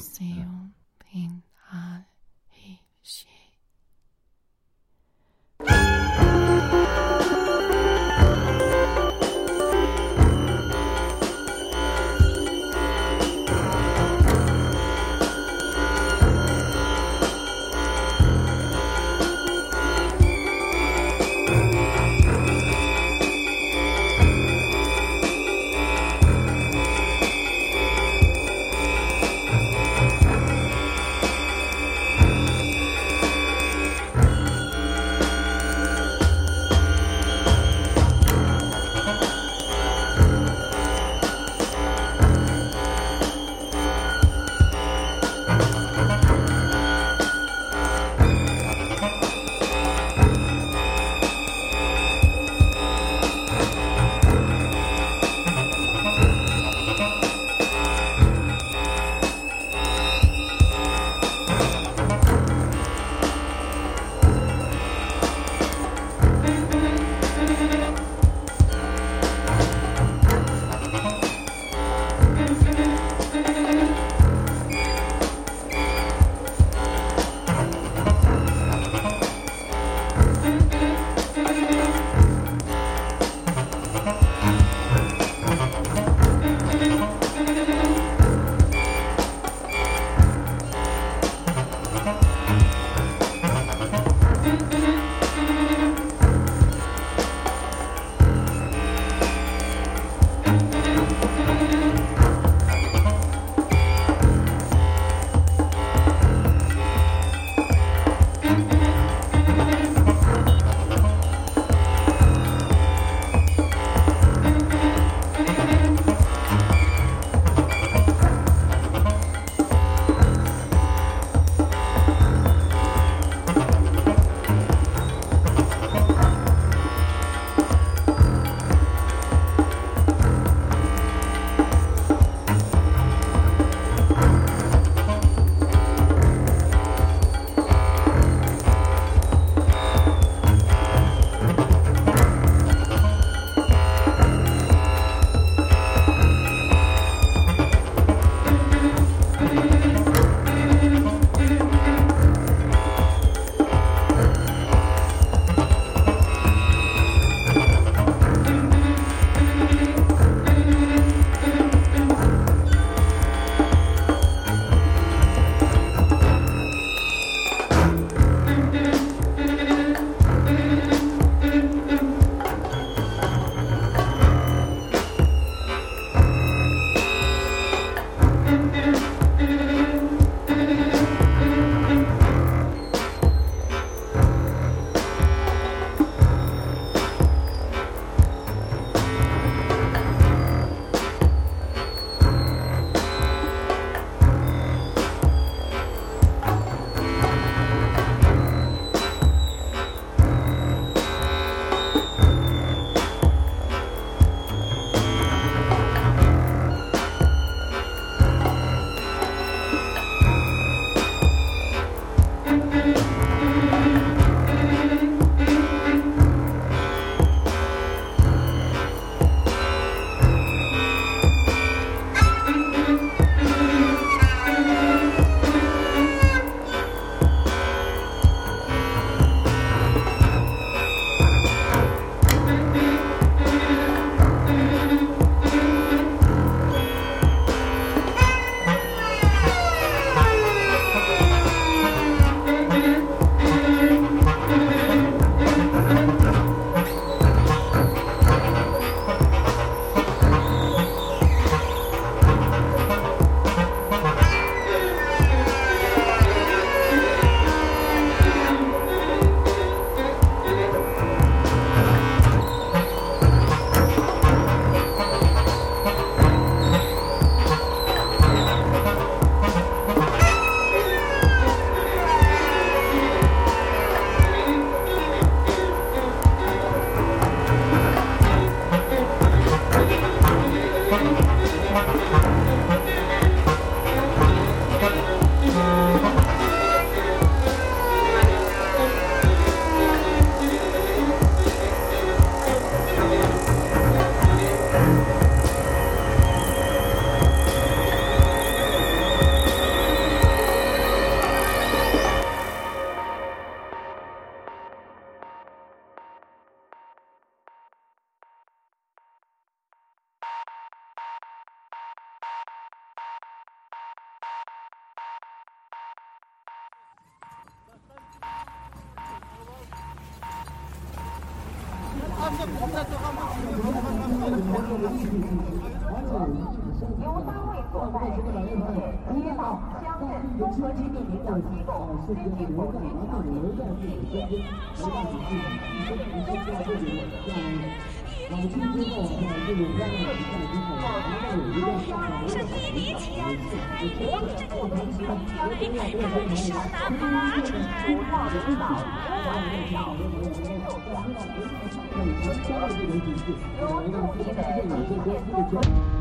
seu, pin, a, he, she.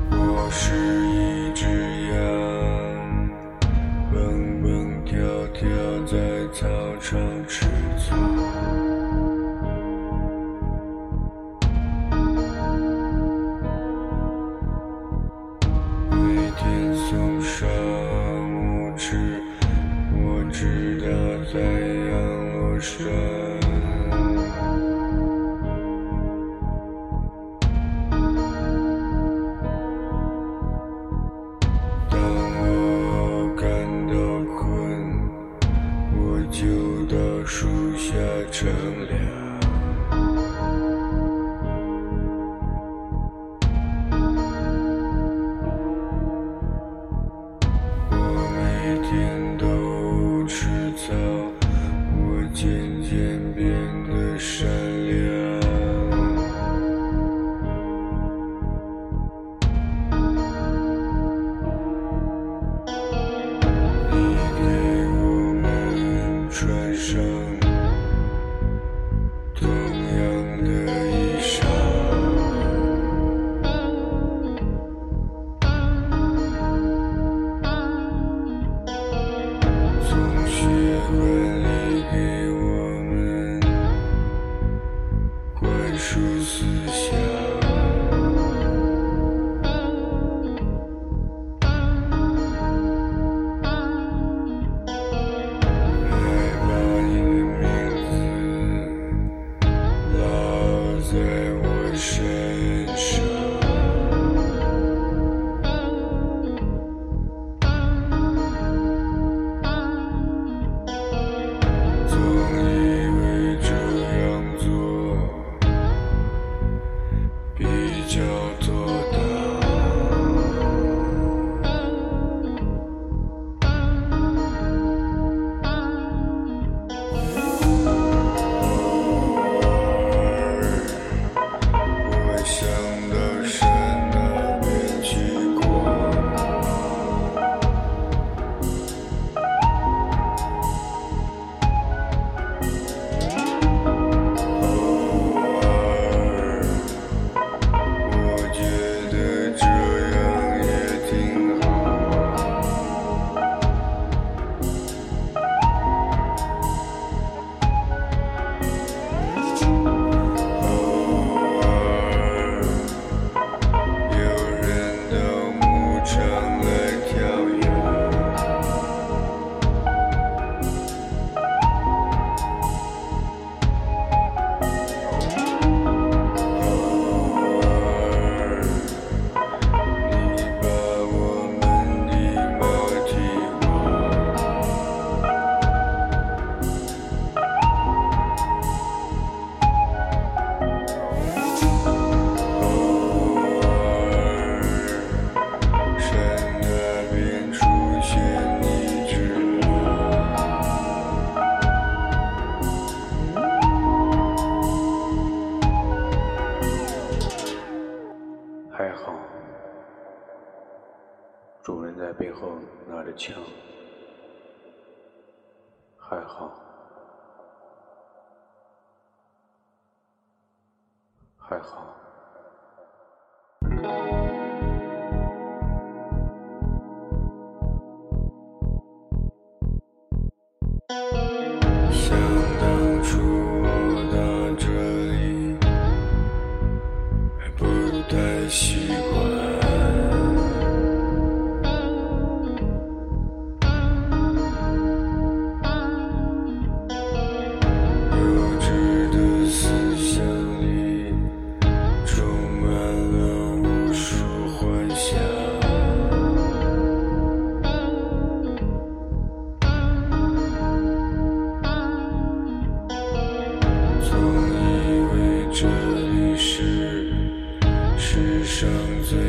我是一，只羊，蹦蹦跳跳在操场吃。思想。总以为这里是世上最。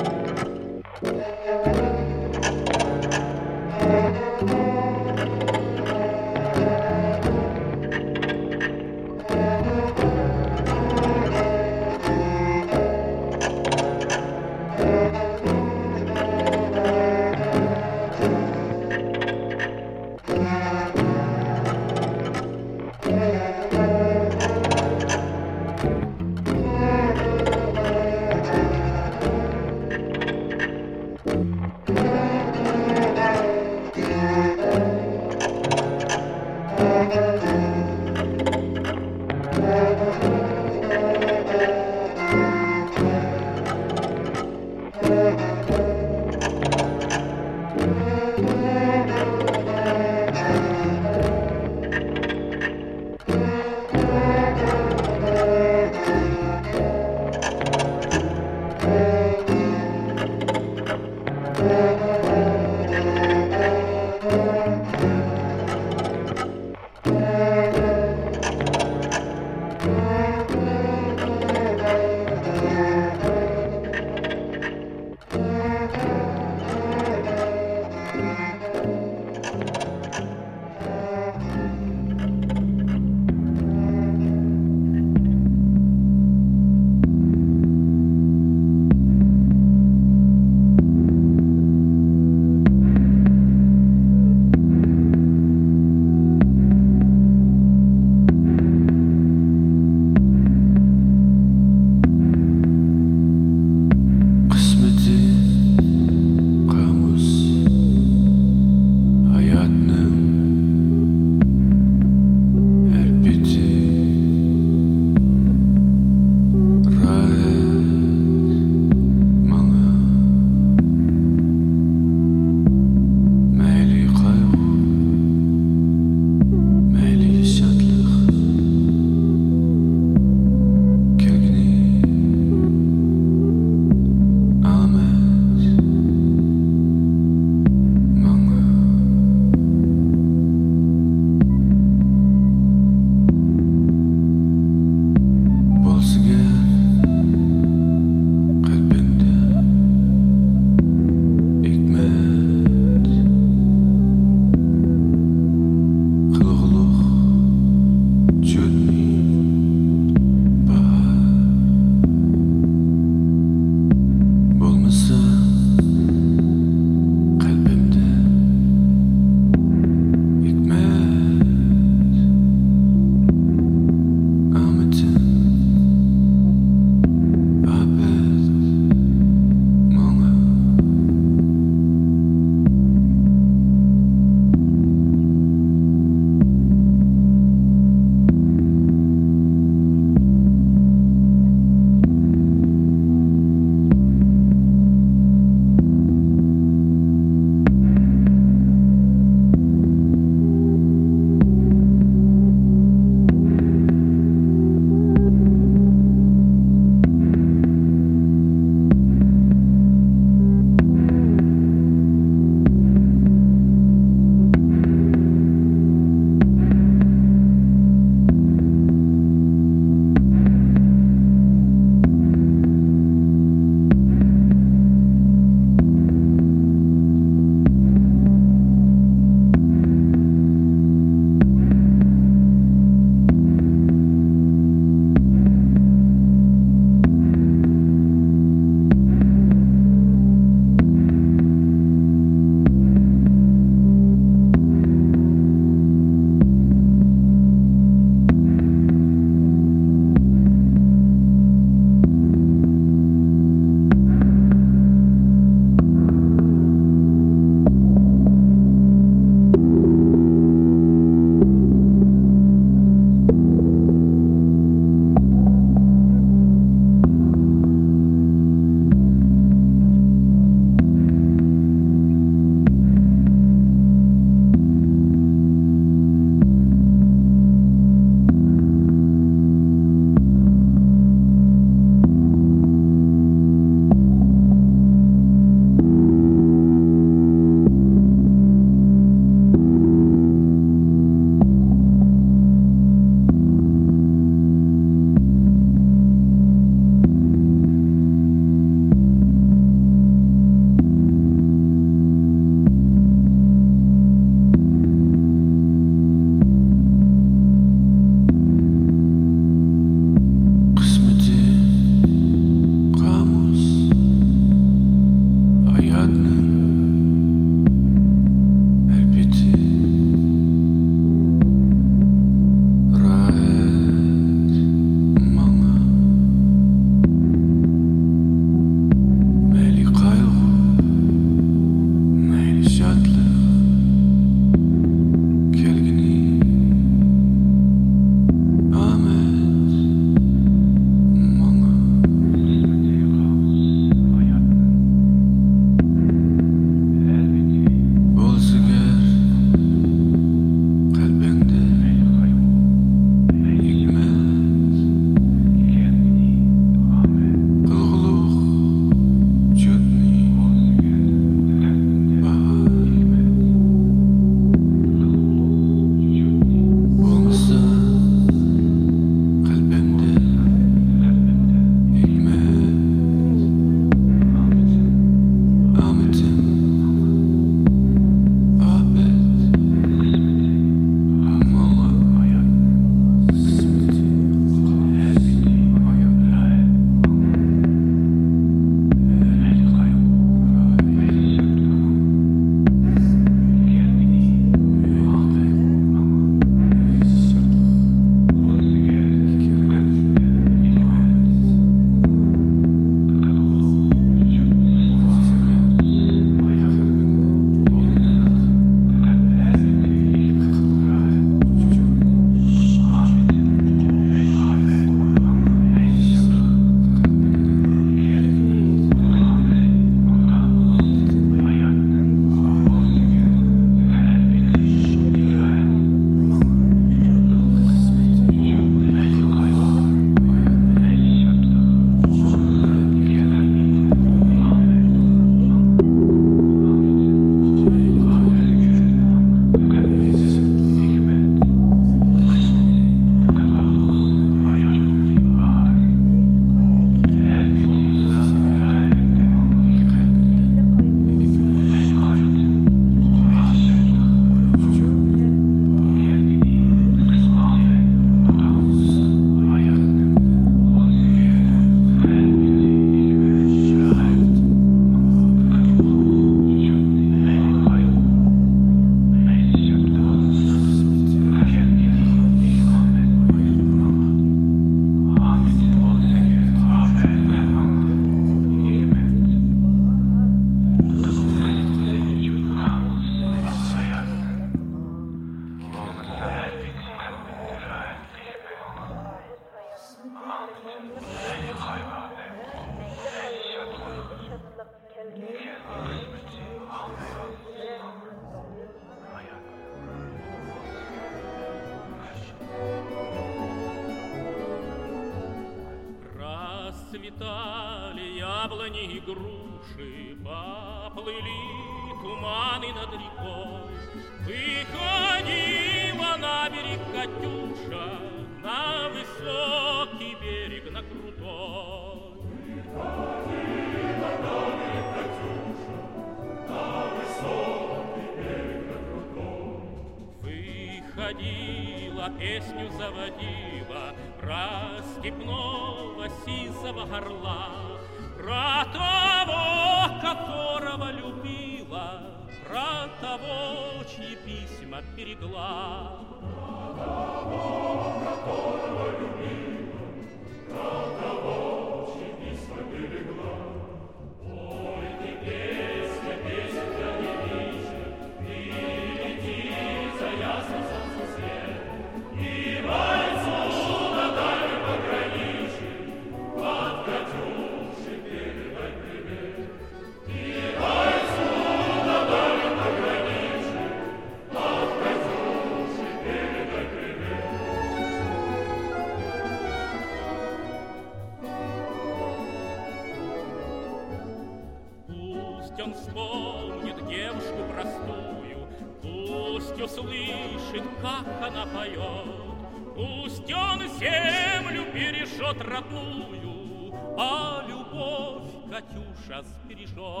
час перешел.